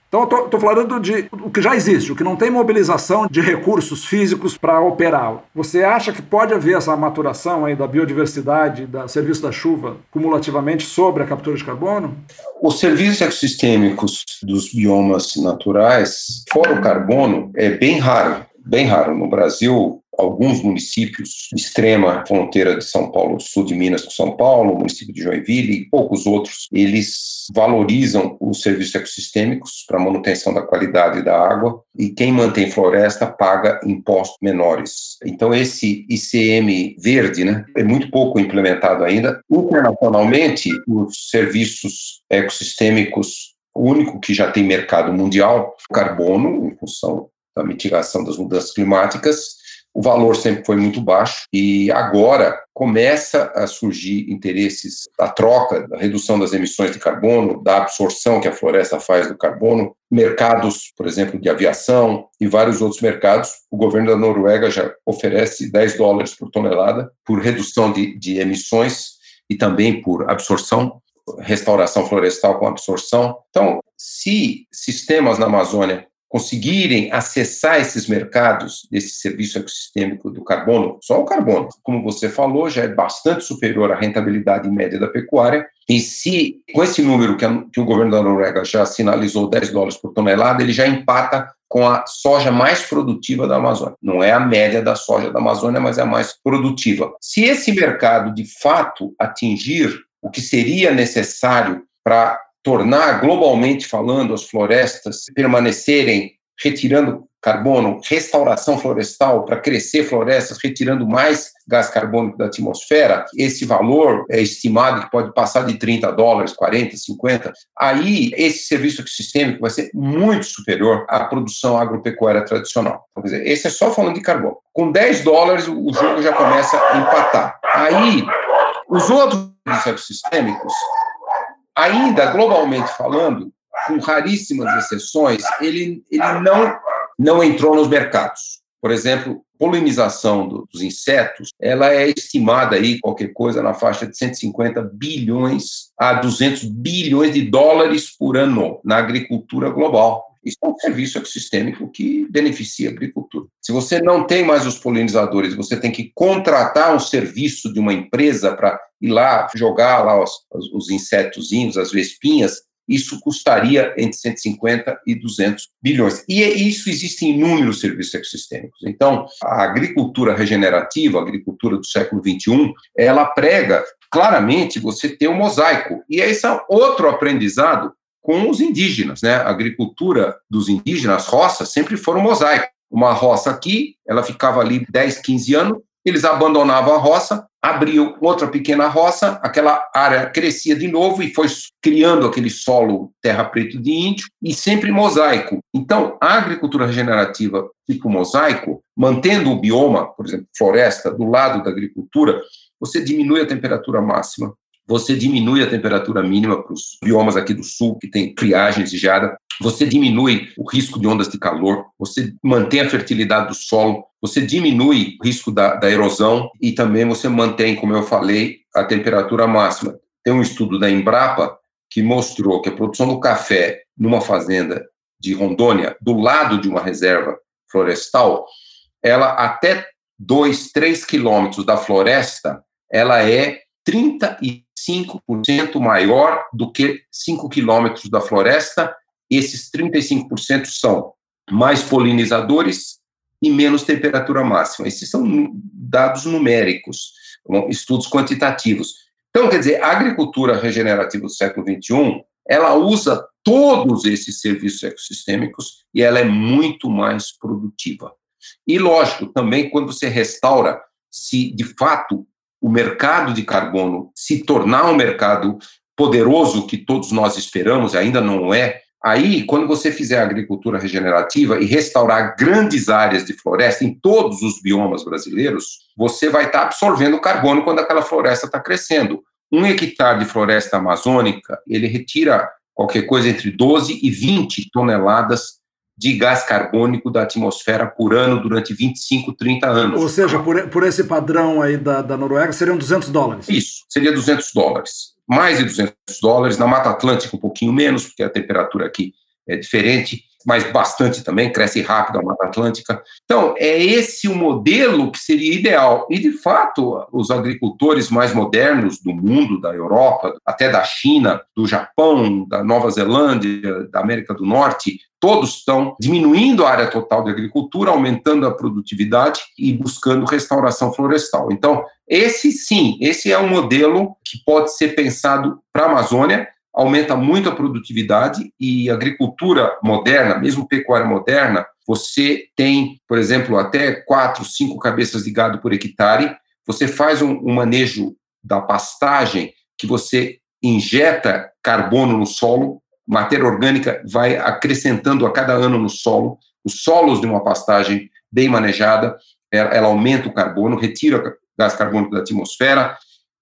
Então eu estou falando de o que já existe, o que não tem mobilização de recursos físicos para operá-lo. Você acha que pode haver essa maturação aí da biodiversidade, da serviço da chuva, cumulativamente sobre a captura de carbono? Os serviços ecossistêmicos dos biomas naturais, fora o carbono, é bem raro. Bem raro. No Brasil, alguns municípios, extrema fronteira de São Paulo, sul de Minas com São Paulo, município de Joinville e poucos outros, eles valorizam os serviços ecossistêmicos para manutenção da qualidade da água e quem mantém floresta paga impostos menores. Então esse ICM verde, né, é muito pouco implementado ainda. Internacionalmente, os serviços ecossistêmicos o único que já tem mercado mundial, carbono, em função da mitigação das mudanças climáticas, o valor sempre foi muito baixo e agora começa a surgir interesses da troca, da redução das emissões de carbono, da absorção que a floresta faz do carbono, mercados, por exemplo, de aviação e vários outros mercados. O governo da Noruega já oferece 10 dólares por tonelada por redução de, de emissões e também por absorção, restauração florestal com absorção. Então, se sistemas na Amazônia conseguirem acessar esses mercados desse serviço ecossistêmico do carbono, só o carbono, como você falou, já é bastante superior à rentabilidade média da pecuária. E se, com esse número que, a, que o governo da Noruega já sinalizou, 10 dólares por tonelada, ele já empata com a soja mais produtiva da Amazônia. Não é a média da soja da Amazônia, mas é a mais produtiva. Se esse mercado, de fato, atingir o que seria necessário para tornar globalmente falando as florestas permanecerem retirando carbono, restauração florestal para crescer florestas, retirando mais gás carbônico da atmosfera, esse valor é estimado que pode passar de 30 dólares, 40, 50. Aí esse serviço ecossistêmico vai ser muito superior à produção agropecuária tradicional. Então, quer dizer, esse é só falando de carbono. Com 10 dólares o jogo já começa a empatar. Aí os outros ecossistêmicos ainda globalmente falando, com raríssimas exceções, ele, ele não, não entrou nos mercados. Por exemplo, polinização dos insetos, ela é estimada aí qualquer coisa na faixa de 150 bilhões a 200 bilhões de dólares por ano na agricultura global. Isso é um serviço ecossistêmico que beneficia a agricultura. Se você não tem mais os polinizadores, você tem que contratar um serviço de uma empresa para ir lá jogar lá os, os insetozinhos, as vespinhas, isso custaria entre 150 e 200 bilhões. E é isso existe em inúmeros serviços ecossistêmicos. Então, a agricultura regenerativa, a agricultura do século 21, ela prega claramente você ter um mosaico. E esse é outro aprendizado com os indígenas, né? A agricultura dos indígenas, as roças, sempre foram mosaico. Uma roça aqui, ela ficava ali 10, 15 anos, eles abandonavam a roça, abriam outra pequena roça, aquela área crescia de novo e foi criando aquele solo terra preto de índio e sempre mosaico. Então, a agricultura regenerativa tipo mosaico, mantendo o bioma, por exemplo, floresta, do lado da agricultura, você diminui a temperatura máxima, você diminui a temperatura mínima para os biomas aqui do sul, que tem friagem exigida, você diminui o risco de ondas de calor, você mantém a fertilidade do solo, você diminui o risco da, da erosão. E também você mantém, como eu falei, a temperatura máxima. Tem um estudo da Embrapa que mostrou que a produção do café numa fazenda de Rondônia, do lado de uma reserva florestal, ela até 2, 3 quilômetros da floresta, ela é 35% maior do que 5 quilômetros da floresta. Esses 35% são mais polinizadores, e menos temperatura máxima. Esses são dados numéricos, estudos quantitativos. Então, quer dizer, a agricultura regenerativa do século XXI, ela usa todos esses serviços ecossistêmicos e ela é muito mais produtiva. E, lógico, também quando você restaura, se de fato o mercado de carbono se tornar um mercado poderoso que todos nós esperamos, ainda não é, aí, quando você fizer agricultura regenerativa e restaurar grandes áreas de floresta em todos os biomas brasileiros, você vai estar absorvendo carbono quando aquela floresta está crescendo. Um hectare de floresta amazônica, ele retira qualquer coisa entre 12 e 20 toneladas de gás carbônico da atmosfera por ano durante 25, 30 anos. Ou seja, por, por esse padrão aí da, da Noruega, seriam 200 dólares. Isso, seria 200 dólares. Mais de 200 dólares. Na Mata Atlântica, um pouquinho menos, porque a temperatura aqui é diferente mas bastante também, cresce rápido a Mata Atlântica. Então, é esse o modelo que seria ideal. E, de fato, os agricultores mais modernos do mundo, da Europa, até da China, do Japão, da Nova Zelândia, da América do Norte, todos estão diminuindo a área total de agricultura, aumentando a produtividade e buscando restauração florestal. Então, esse sim, esse é um modelo que pode ser pensado para a Amazônia aumenta muito a produtividade e agricultura moderna, mesmo pecuária moderna, você tem, por exemplo, até quatro, cinco cabeças de gado por hectare, você faz um, um manejo da pastagem que você injeta carbono no solo, matéria orgânica vai acrescentando a cada ano no solo, os solos de uma pastagem bem manejada, ela, ela aumenta o carbono, retira gás carbônico da atmosfera,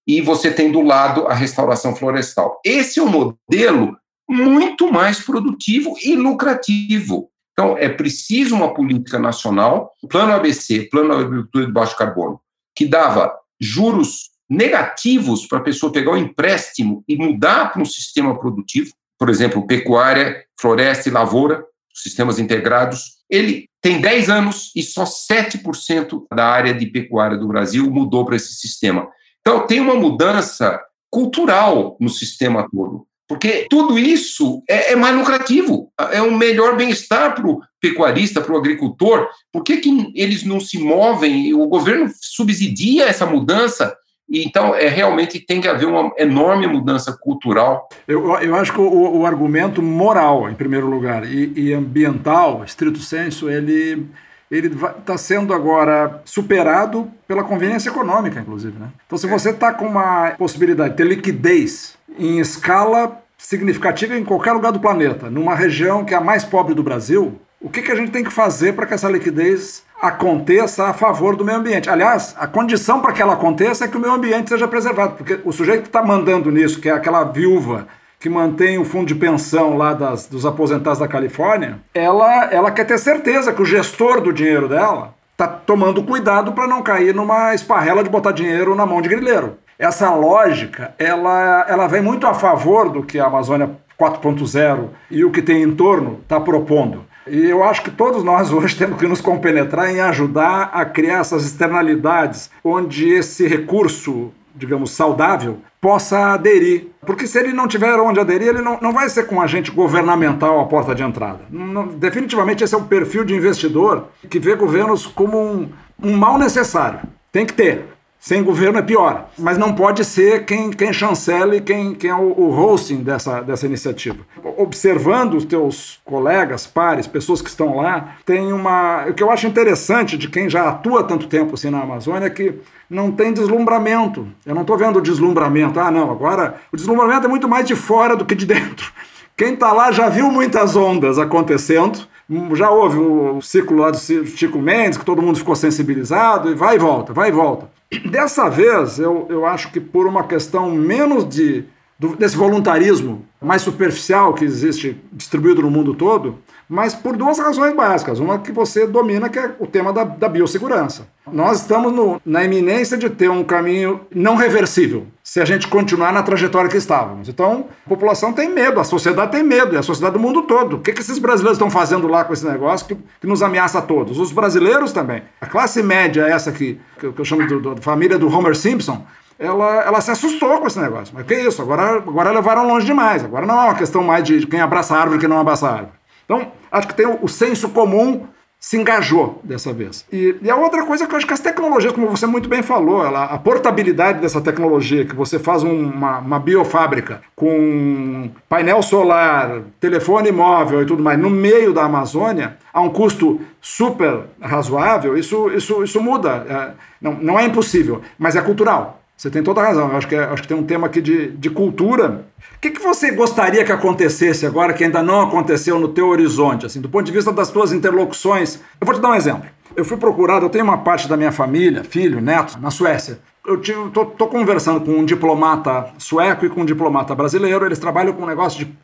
e você tem do lado a restauração florestal. Esse é um modelo muito mais produtivo e lucrativo. Então, é preciso uma política nacional, plano ABC, plano agricultura de baixo carbono, que dava juros negativos para a pessoa pegar o empréstimo e mudar para um sistema produtivo, por exemplo, pecuária, floresta e lavoura, sistemas integrados. Ele tem 10 anos e só 7% da área de pecuária do Brasil mudou para esse sistema. Então, tem uma mudança cultural no sistema todo, porque tudo isso é, é mais lucrativo, é um melhor bem-estar para o pecuarista, para o agricultor. Por que, que eles não se movem? O governo subsidia essa mudança então, é, realmente tem que haver uma enorme mudança cultural. Eu, eu acho que o, o argumento moral, em primeiro lugar, e, e ambiental, estrito senso, ele ele está sendo agora superado pela conveniência econômica, inclusive. Né? Então, se você está com uma possibilidade de ter liquidez em escala significativa em qualquer lugar do planeta, numa região que é a mais pobre do Brasil, o que, que a gente tem que fazer para que essa liquidez aconteça a favor do meio ambiente? Aliás, a condição para que ela aconteça é que o meio ambiente seja preservado, porque o sujeito que está mandando nisso, que é aquela viúva que mantém o fundo de pensão lá das, dos aposentados da Califórnia, ela, ela quer ter certeza que o gestor do dinheiro dela está tomando cuidado para não cair numa esparrela de botar dinheiro na mão de grileiro. Essa lógica, ela, ela vem muito a favor do que a Amazônia 4.0 e o que tem em torno está propondo. E eu acho que todos nós *laughs* hoje temos que nos compenetrar em ajudar a criar essas externalidades onde esse recurso digamos, saudável, possa aderir. Porque se ele não tiver onde aderir, ele não, não vai ser com um agente governamental a porta de entrada. Não, definitivamente esse é um perfil de investidor que vê governos como um, um mal necessário. Tem que ter. Sem governo é pior. Mas não pode ser quem, quem chancele, quem, quem é o, o hosting dessa, dessa iniciativa. Observando os teus colegas, pares, pessoas que estão lá, tem uma. O que eu acho interessante de quem já atua tanto tempo assim na Amazônia é que não tem deslumbramento. Eu não estou vendo deslumbramento. Ah, não, agora o deslumbramento é muito mais de fora do que de dentro. Quem está lá já viu muitas ondas acontecendo já houve o ciclo lá do Chico Mendes, que todo mundo ficou sensibilizado, e vai e volta, vai e volta. Dessa vez, eu, eu acho que por uma questão menos de, do, desse voluntarismo mais superficial que existe distribuído no mundo todo, mas por duas razões básicas. Uma que você domina, que é o tema da, da biossegurança. Nós estamos no, na iminência de ter um caminho não reversível se a gente continuar na trajetória que estávamos. Então, a população tem medo, a sociedade tem medo, e a sociedade do mundo todo. O que, que esses brasileiros estão fazendo lá com esse negócio que, que nos ameaça a todos? Os brasileiros também. A classe média, essa que, que eu chamo de, de, família do Homer Simpson, ela, ela se assustou com esse negócio. Mas que isso? Agora, agora levaram longe demais. Agora não é uma questão mais de quem abraça a árvore e quem não abraça a árvore. Então, acho que tem o, o senso comum se engajou dessa vez. E, e, a outra coisa é que eu acho que as tecnologias, como você muito bem falou, ela, a portabilidade dessa tecnologia, que você faz um, uma, uma, biofábrica com painel solar, telefone móvel e tudo mais no meio da Amazônia, a um custo super razoável, isso, isso, isso muda. É, não, não é impossível, mas é cultural. Você tem toda a razão. Acho que, é, acho que tem um tema aqui de, de cultura. O que, que você gostaria que acontecesse agora que ainda não aconteceu no teu horizonte, assim, do ponto de vista das tuas interlocuções? Eu vou te dar um exemplo. Eu fui procurado, eu tenho uma parte da minha família, filho, neto, na Suécia. Eu estou conversando com um diplomata sueco e com um diplomata brasileiro. Eles trabalham com um negócio de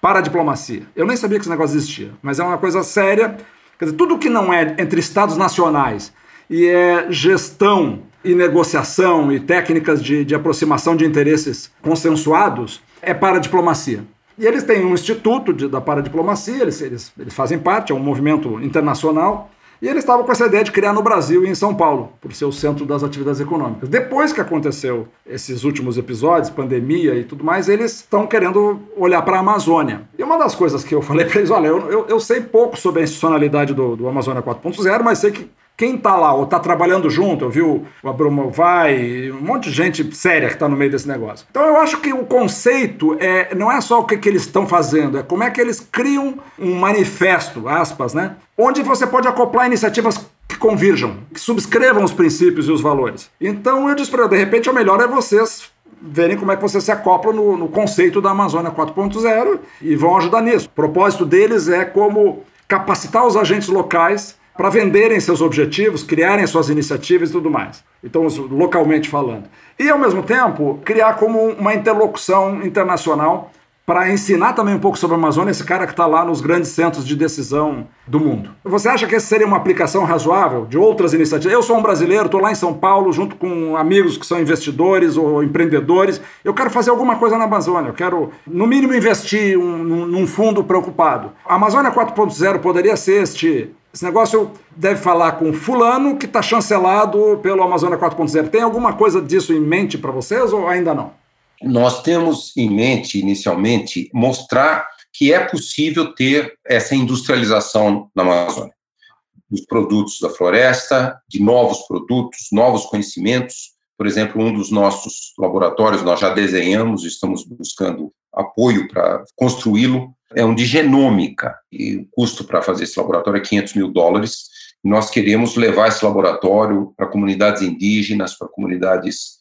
paradiplomacia. Eu nem sabia que esse negócio existia, mas é uma coisa séria. Quer dizer, tudo que não é entre estados nacionais e é gestão e negociação e técnicas de, de aproximação de interesses consensuados é para a diplomacia. E eles têm um instituto de, da paradiplomacia, eles, eles, eles fazem parte, é um movimento internacional, e eles estavam com essa ideia de criar no Brasil e em São Paulo, por ser o centro das atividades econômicas. Depois que aconteceu esses últimos episódios, pandemia e tudo mais, eles estão querendo olhar para a Amazônia. E uma das coisas que eu falei para eles, olha, eu, eu, eu, sei pouco sobre a institucionalidade do, do Amazônia 4.0, mas sei que quem está lá ou está trabalhando junto, eu vi o Abrumo Vai, um monte de gente séria que está no meio desse negócio. Então eu acho que o conceito é, não é só o que, que eles estão fazendo, é como é que eles criam um manifesto, aspas, né? Onde você pode acoplar iniciativas que convirjam, que subscrevam os princípios e os valores. Então eu disse para de repente o melhor é vocês verem como é que você se acopla no, no conceito da Amazônia 4.0 e vão ajudar nisso. O propósito deles é como capacitar os agentes locais para venderem seus objetivos, criarem suas iniciativas e tudo mais. Então, localmente falando. E, ao mesmo tempo, criar como uma interlocução internacional para ensinar também um pouco sobre a Amazônia, esse cara que está lá nos grandes centros de decisão do mundo. Você acha que essa seria uma aplicação razoável de outras iniciativas? Eu sou um brasileiro, estou lá em São Paulo, junto com amigos que são investidores ou empreendedores. Eu quero fazer alguma coisa na Amazônia, eu quero, no mínimo, investir um, num fundo preocupado. A Amazônia 4.0 poderia ser este esse negócio deve falar com fulano que está chancelado pelo Amazônia 4.0. Tem alguma coisa disso em mente para vocês ou ainda não? Nós temos em mente, inicialmente, mostrar que é possível ter essa industrialização na Amazônia. Dos produtos da floresta, de novos produtos, novos conhecimentos. Por exemplo, um dos nossos laboratórios, nós já desenhamos, estamos buscando apoio para construí-lo, é um de genômica, e o custo para fazer esse laboratório é 500 mil dólares. Nós queremos levar esse laboratório para comunidades indígenas, para comunidades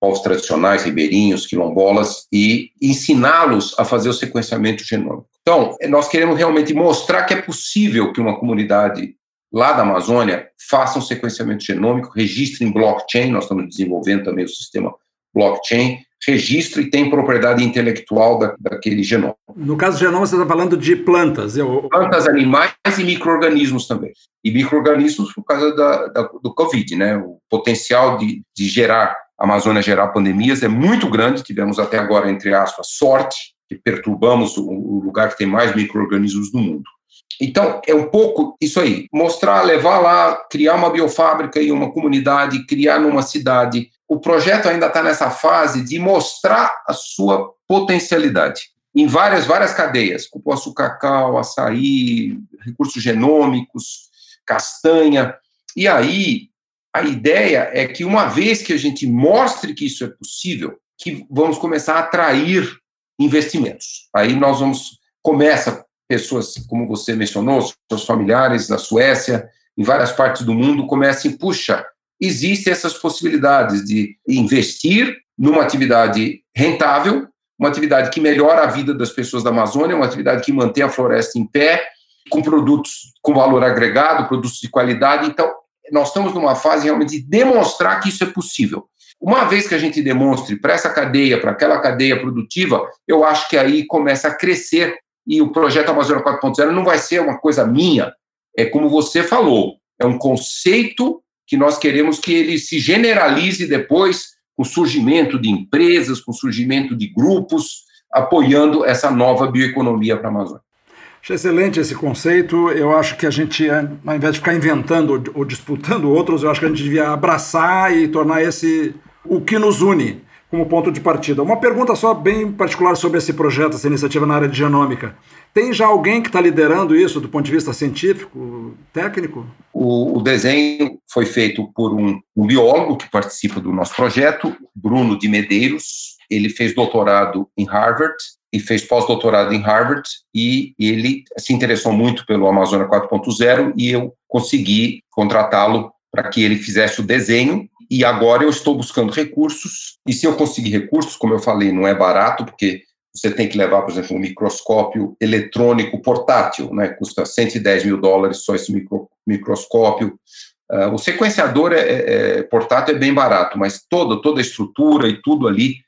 povos tradicionais, ribeirinhos, quilombolas, e ensiná-los a fazer o sequenciamento genômico. Então, nós queremos realmente mostrar que é possível que uma comunidade lá da Amazônia faça um sequenciamento genômico, registre em blockchain, nós estamos desenvolvendo também o sistema blockchain, registra e tem propriedade intelectual da, daquele genoma. No caso do genoma, você está falando de plantas. Eu... Plantas, animais e micro-organismos também. E micro-organismos por causa da, da, do Covid, né? O potencial de, de gerar, Amazônia gerar pandemias é muito grande. Tivemos até agora, entre aspas, sorte, que perturbamos o, lugar que tem mais micro-organismos do mundo. Então, é um pouco isso aí, mostrar, levar lá, criar uma biofábrica e uma comunidade, criar numa cidade, o projeto ainda está nessa fase de mostrar a sua potencialidade em várias, várias cadeias, cupuaçu cacau, açaí, recursos genômicos, castanha. E aí, a ideia é que uma vez que a gente mostre que isso é possível, que vamos começar a atrair investimentos. Aí nós vamos, começa pessoas, como você mencionou, seus familiares da Suécia, em várias partes do mundo, comecem, puxa, existem essas possibilidades de investir numa atividade rentável, uma atividade que melhora a vida das pessoas da Amazônia, uma atividade que mantém a floresta em pé, com produtos com valor agregado, produtos de qualidade. Então, nós estamos numa fase realmente de demonstrar que isso é possível. Uma vez que a gente demonstre para essa cadeia, para aquela cadeia produtiva, eu acho que aí começa a crescer e o projeto Amazônia 4.0 não vai ser uma coisa minha, é como você falou, é um conceito que nós queremos que ele se generalize depois com o surgimento de empresas, com o surgimento de grupos, apoiando essa nova bioeconomia para a Amazônia. Acho excelente esse conceito. Eu acho que a gente, ao invés de ficar inventando ou disputando outros, eu acho que a gente devia abraçar e tornar esse o que nos une. como ponto de partida. Uma pergunta só bem particular sobre esse projeto, essa iniciativa na área de genômica. Tem já alguém que está liderando isso do ponto de vista científico, técnico? O, o desenho foi feito por um, um, biólogo que participa do nosso projeto, Bruno de Medeiros. Ele fez doutorado em Harvard e fez pós-doutorado em Harvard e ele se interessou muito pelo Amazônia 4.0 e eu consegui contratá-lo para que ele fizesse o desenho e agora eu estou buscando recursos e se eu conseguir recursos, como eu falei, não é barato porque você tem que levar, por exemplo, um microscópio eletrônico portátil, né? custa 110 mil dólares só esse micro, microscópio. Uh, o sequenciador é, é, é, portátil é bem barato, mas toda, toda a estrutura e tudo ali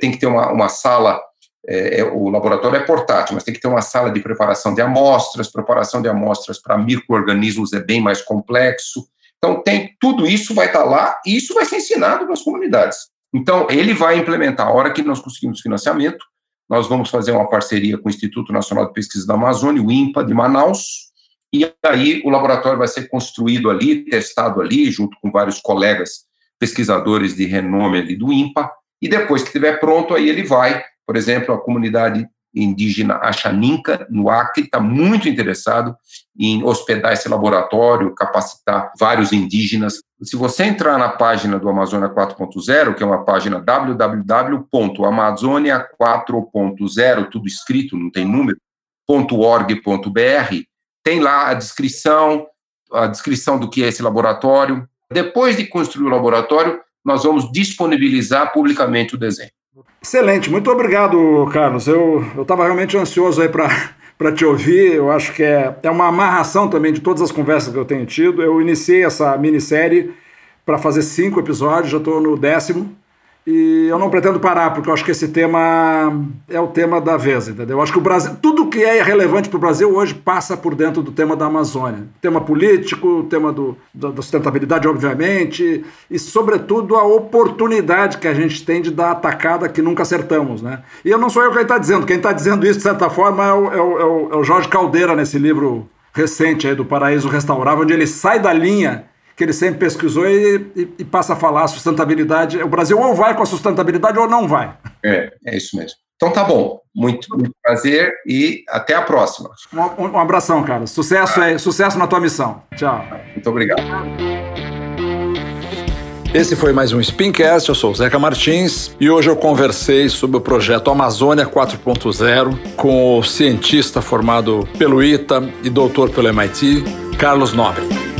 tem que ter uma, uma sala. É, é, o laboratório é portátil, mas tem que ter uma sala de preparação de amostras. Preparação de amostras para microorganismos é bem mais complexo. Então, tem tudo isso vai estar lá e isso vai ser ensinado nas comunidades. Então, ele vai implementar. A hora que nós conseguimos financiamento, nós vamos fazer uma parceria com o Instituto Nacional de Pesquisa da Amazônia, o INPA, de Manaus, e aí o laboratório vai ser construído ali, testado ali, junto com vários colegas pesquisadores de renome ali do INPA, e depois que estiver pronto, aí ele vai, por exemplo, a comunidade indígena Achaninca, no Acre, está muito interessado em hospedar esse laboratório, capacitar vários indígenas. Se você entrar na página do Amazônia 4.0, que é uma página www.amazonia4.0, tudo escrito, não tem número, .org.br, tem lá a descrição, a descrição do que é esse laboratório. Depois de construir o laboratório, nós vamos disponibilizar publicamente o desenho. Excelente, muito obrigado, Carlos. Eu estava realmente ansioso aí para *laughs* te ouvir. Eu acho que é, é uma amarração também de todas as conversas que eu tenho tido. Eu iniciei essa minissérie para fazer cinco episódios, já estou no décimo. E eu não pretendo parar, porque eu acho que esse tema é o tema da vez, entendeu? Eu acho que o Brasil, tudo que é relevante para o Brasil hoje passa por dentro do tema da Amazônia. Tema político, tema do, da sustentabilidade, obviamente, e, sobretudo, a oportunidade que a gente tem de dar atacada que nunca acertamos, né? E eu não sou eu quem está dizendo, quem está dizendo isso, de certa forma, é o, é, o, é o Jorge Caldeira, nesse livro recente aí do Paraíso Restaurável, onde ele sai da linha que ele sempre pesquisou e, e, e, passa a falar a sustentabilidade. O Brasil ou vai com a sustentabilidade ou não vai. É, é isso mesmo. Então tá bom. Muito, muito prazer e até a próxima. Um, um abração, cara. Sucesso aí, sucesso na tua missão. Tchau. Muito obrigado. Esse foi mais um Spincast, eu sou o Zeca Martins e hoje eu conversei sobre o projeto Amazônia 4.0 com o cientista formado pelo ITA e doutor pelo MIT, Carlos Nobre.